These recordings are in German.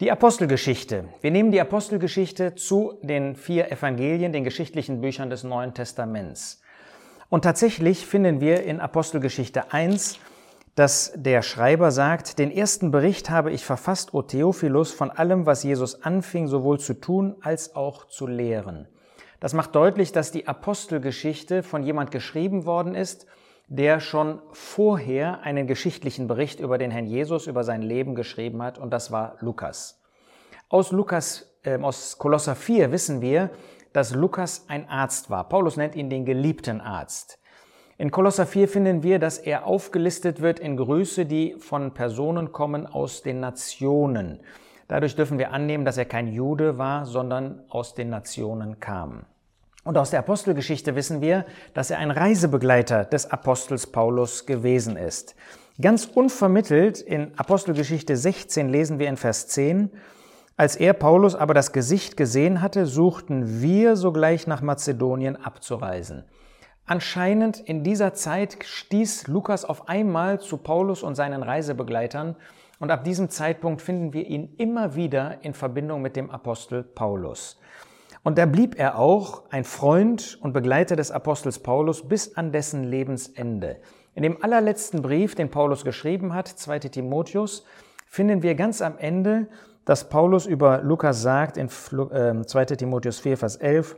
Die Apostelgeschichte. Wir nehmen die Apostelgeschichte zu den vier Evangelien, den geschichtlichen Büchern des Neuen Testaments. Und tatsächlich finden wir in Apostelgeschichte 1, dass der Schreiber sagt, den ersten Bericht habe ich verfasst, O Theophilus, von allem, was Jesus anfing, sowohl zu tun als auch zu lehren. Das macht deutlich, dass die Apostelgeschichte von jemand geschrieben worden ist, der schon vorher einen geschichtlichen Bericht über den Herrn Jesus, über sein Leben geschrieben hat, und das war Lukas. Aus Lukas, äh, aus Kolosser 4 wissen wir, dass Lukas ein Arzt war. Paulus nennt ihn den geliebten Arzt. In Kolosser 4 finden wir, dass er aufgelistet wird in Grüße, die von Personen kommen aus den Nationen. Dadurch dürfen wir annehmen, dass er kein Jude war, sondern aus den Nationen kam. Und aus der Apostelgeschichte wissen wir, dass er ein Reisebegleiter des Apostels Paulus gewesen ist. Ganz unvermittelt in Apostelgeschichte 16 lesen wir in Vers 10, als er Paulus aber das Gesicht gesehen hatte, suchten wir sogleich nach Mazedonien abzureisen. Anscheinend in dieser Zeit stieß Lukas auf einmal zu Paulus und seinen Reisebegleitern und ab diesem Zeitpunkt finden wir ihn immer wieder in Verbindung mit dem Apostel Paulus. Und da blieb er auch ein Freund und Begleiter des Apostels Paulus bis an dessen Lebensende. In dem allerletzten Brief, den Paulus geschrieben hat, 2 Timotheus, finden wir ganz am Ende, dass Paulus über Lukas sagt in 2 ähm, Timotheus 4, Vers 11,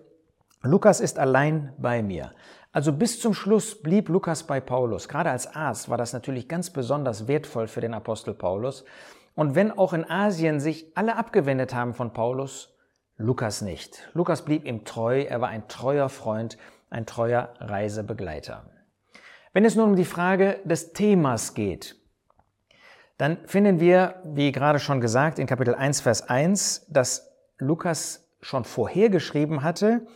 Lukas ist allein bei mir. Also bis zum Schluss blieb Lukas bei Paulus. Gerade als Arzt war das natürlich ganz besonders wertvoll für den Apostel Paulus. Und wenn auch in Asien sich alle abgewendet haben von Paulus, Lukas nicht. Lukas blieb ihm treu, er war ein treuer Freund, ein treuer Reisebegleiter. Wenn es nun um die Frage des Themas geht, dann finden wir, wie gerade schon gesagt, in Kapitel 1, Vers 1, dass Lukas schon vorhergeschrieben hatte,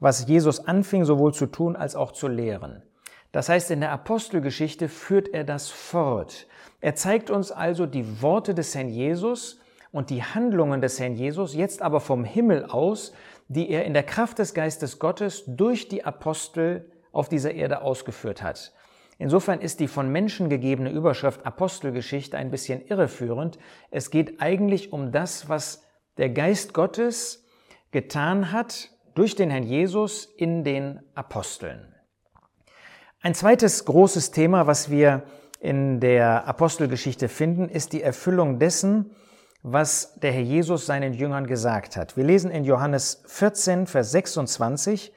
was Jesus anfing sowohl zu tun als auch zu lehren. Das heißt, in der Apostelgeschichte führt er das fort. Er zeigt uns also die Worte des Herrn Jesus, und die Handlungen des Herrn Jesus jetzt aber vom Himmel aus, die er in der Kraft des Geistes Gottes durch die Apostel auf dieser Erde ausgeführt hat. Insofern ist die von Menschen gegebene Überschrift Apostelgeschichte ein bisschen irreführend. Es geht eigentlich um das, was der Geist Gottes getan hat durch den Herrn Jesus in den Aposteln. Ein zweites großes Thema, was wir in der Apostelgeschichte finden, ist die Erfüllung dessen, was der Herr Jesus seinen Jüngern gesagt hat. Wir lesen in Johannes 14, Vers 26,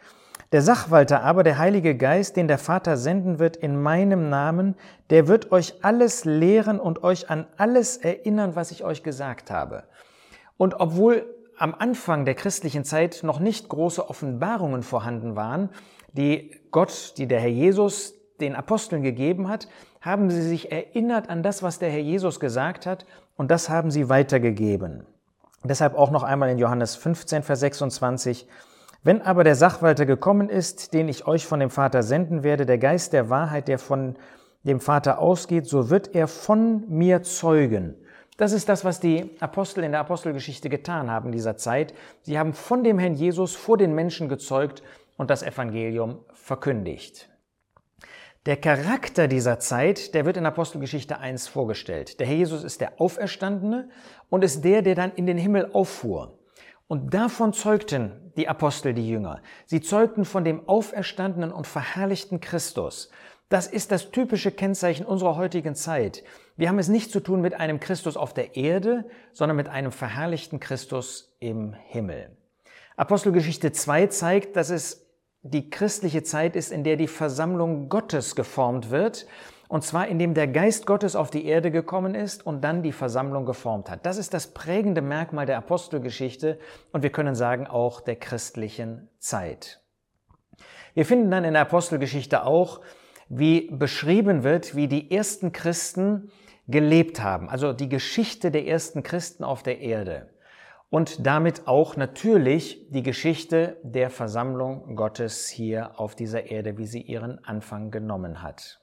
der Sachwalter aber, der Heilige Geist, den der Vater senden wird in meinem Namen, der wird euch alles lehren und euch an alles erinnern, was ich euch gesagt habe. Und obwohl am Anfang der christlichen Zeit noch nicht große Offenbarungen vorhanden waren, die Gott, die der Herr Jesus den Aposteln gegeben hat, haben sie sich erinnert an das, was der Herr Jesus gesagt hat und das haben sie weitergegeben. Deshalb auch noch einmal in Johannes 15, Vers 26. Wenn aber der Sachwalter gekommen ist, den ich euch von dem Vater senden werde, der Geist der Wahrheit, der von dem Vater ausgeht, so wird er von mir zeugen. Das ist das, was die Apostel in der Apostelgeschichte getan haben in dieser Zeit. Sie haben von dem Herrn Jesus vor den Menschen gezeugt und das Evangelium verkündigt. Der Charakter dieser Zeit, der wird in Apostelgeschichte 1 vorgestellt. Der Herr Jesus ist der Auferstandene und ist der, der dann in den Himmel auffuhr. Und davon zeugten die Apostel, die Jünger. Sie zeugten von dem auferstandenen und verherrlichten Christus. Das ist das typische Kennzeichen unserer heutigen Zeit. Wir haben es nicht zu tun mit einem Christus auf der Erde, sondern mit einem verherrlichten Christus im Himmel. Apostelgeschichte 2 zeigt, dass es die christliche Zeit ist, in der die Versammlung Gottes geformt wird, und zwar indem der Geist Gottes auf die Erde gekommen ist und dann die Versammlung geformt hat. Das ist das prägende Merkmal der Apostelgeschichte und wir können sagen auch der christlichen Zeit. Wir finden dann in der Apostelgeschichte auch, wie beschrieben wird, wie die ersten Christen gelebt haben, also die Geschichte der ersten Christen auf der Erde und damit auch natürlich die Geschichte der Versammlung Gottes hier auf dieser Erde, wie sie ihren Anfang genommen hat.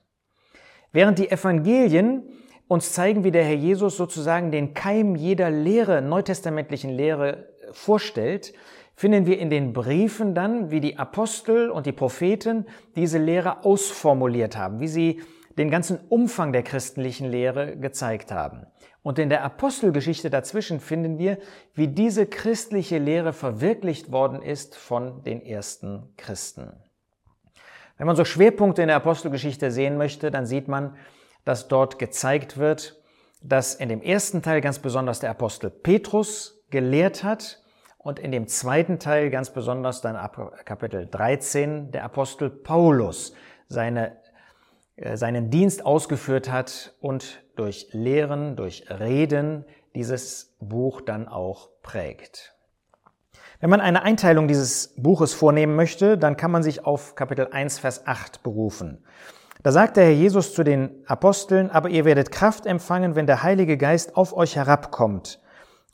Während die Evangelien uns zeigen, wie der Herr Jesus sozusagen den Keim jeder Lehre, neutestamentlichen Lehre vorstellt, finden wir in den Briefen dann, wie die Apostel und die Propheten diese Lehre ausformuliert haben, wie sie den ganzen Umfang der christlichen Lehre gezeigt haben. Und in der Apostelgeschichte dazwischen finden wir, wie diese christliche Lehre verwirklicht worden ist von den ersten Christen. Wenn man so Schwerpunkte in der Apostelgeschichte sehen möchte, dann sieht man, dass dort gezeigt wird, dass in dem ersten Teil ganz besonders der Apostel Petrus gelehrt hat und in dem zweiten Teil ganz besonders dann ab Kapitel 13 der Apostel Paulus seine, seinen Dienst ausgeführt hat und durch Lehren, durch Reden dieses Buch dann auch prägt. Wenn man eine Einteilung dieses Buches vornehmen möchte, dann kann man sich auf Kapitel 1, Vers 8 berufen. Da sagt der Herr Jesus zu den Aposteln, aber ihr werdet Kraft empfangen, wenn der Heilige Geist auf euch herabkommt.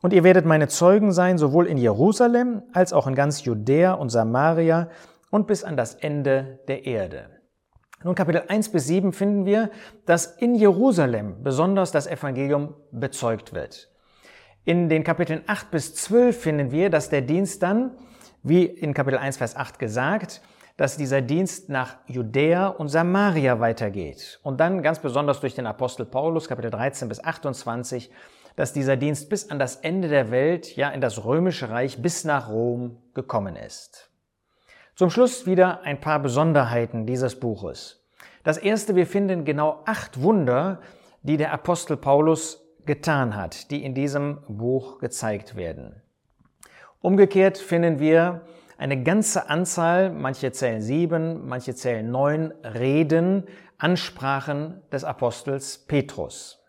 Und ihr werdet meine Zeugen sein, sowohl in Jerusalem als auch in ganz Judäa und Samaria und bis an das Ende der Erde. Nun Kapitel 1 bis 7 finden wir, dass in Jerusalem besonders das Evangelium bezeugt wird. In den Kapiteln 8 bis 12 finden wir, dass der Dienst dann, wie in Kapitel 1 Vers 8 gesagt, dass dieser Dienst nach Judäa und Samaria weitergeht. Und dann ganz besonders durch den Apostel Paulus, Kapitel 13 bis 28, dass dieser Dienst bis an das Ende der Welt, ja in das römische Reich bis nach Rom gekommen ist. Zum Schluss wieder ein paar Besonderheiten dieses Buches. Das erste, wir finden genau acht Wunder, die der Apostel Paulus getan hat, die in diesem Buch gezeigt werden. Umgekehrt finden wir eine ganze Anzahl, manche zählen sieben, manche zählen neun Reden, Ansprachen des Apostels Petrus.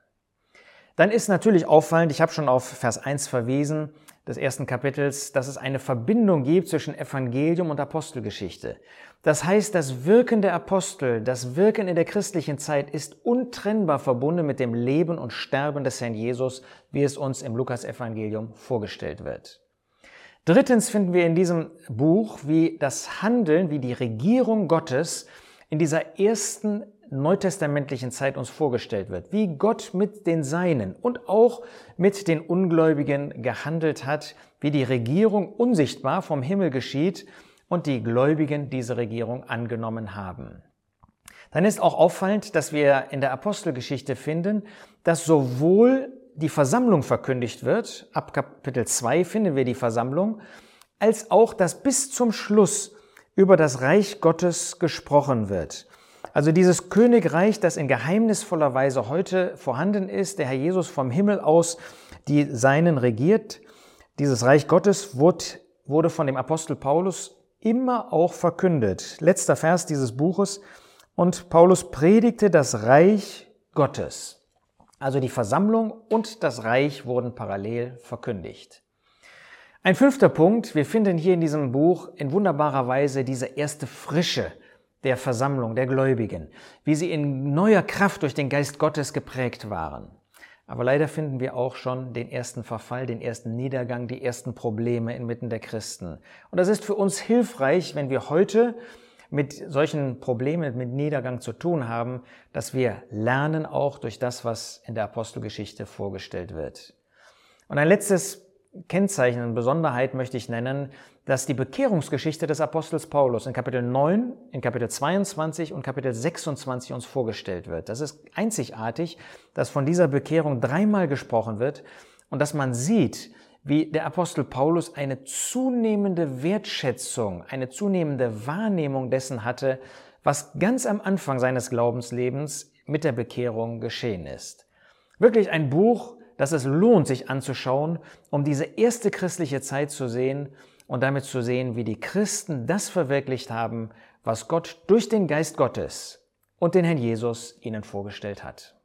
Dann ist natürlich auffallend, ich habe schon auf Vers 1 verwiesen, des ersten Kapitels, dass es eine Verbindung gibt zwischen Evangelium und Apostelgeschichte. Das heißt, das Wirken der Apostel, das Wirken in der christlichen Zeit ist untrennbar verbunden mit dem Leben und Sterben des Herrn Jesus, wie es uns im Lukas-Evangelium vorgestellt wird. Drittens finden wir in diesem Buch, wie das Handeln, wie die Regierung Gottes in dieser ersten neutestamentlichen Zeit uns vorgestellt wird, wie Gott mit den Seinen und auch mit den Ungläubigen gehandelt hat, wie die Regierung unsichtbar vom Himmel geschieht und die Gläubigen diese Regierung angenommen haben. Dann ist auch auffallend, dass wir in der Apostelgeschichte finden, dass sowohl die Versammlung verkündigt wird, ab Kapitel 2 finden wir die Versammlung, als auch, dass bis zum Schluss über das Reich Gottes gesprochen wird. Also dieses Königreich, das in geheimnisvoller Weise heute vorhanden ist, der Herr Jesus vom Himmel aus die Seinen regiert, dieses Reich Gottes wurde von dem Apostel Paulus immer auch verkündet. Letzter Vers dieses Buches. Und Paulus predigte das Reich Gottes. Also die Versammlung und das Reich wurden parallel verkündigt. Ein fünfter Punkt, wir finden hier in diesem Buch in wunderbarer Weise diese erste Frische der Versammlung, der Gläubigen, wie sie in neuer Kraft durch den Geist Gottes geprägt waren. Aber leider finden wir auch schon den ersten Verfall, den ersten Niedergang, die ersten Probleme inmitten der Christen. Und das ist für uns hilfreich, wenn wir heute mit solchen Problemen, mit Niedergang zu tun haben, dass wir lernen auch durch das, was in der Apostelgeschichte vorgestellt wird. Und ein letztes Kennzeichen und Besonderheit möchte ich nennen, dass die Bekehrungsgeschichte des Apostels Paulus in Kapitel 9, in Kapitel 22 und Kapitel 26 uns vorgestellt wird. Das ist einzigartig, dass von dieser Bekehrung dreimal gesprochen wird und dass man sieht, wie der Apostel Paulus eine zunehmende Wertschätzung, eine zunehmende Wahrnehmung dessen hatte, was ganz am Anfang seines Glaubenslebens mit der Bekehrung geschehen ist. Wirklich ein Buch, das es lohnt, sich anzuschauen, um diese erste christliche Zeit zu sehen und damit zu sehen, wie die Christen das verwirklicht haben, was Gott durch den Geist Gottes und den Herrn Jesus ihnen vorgestellt hat.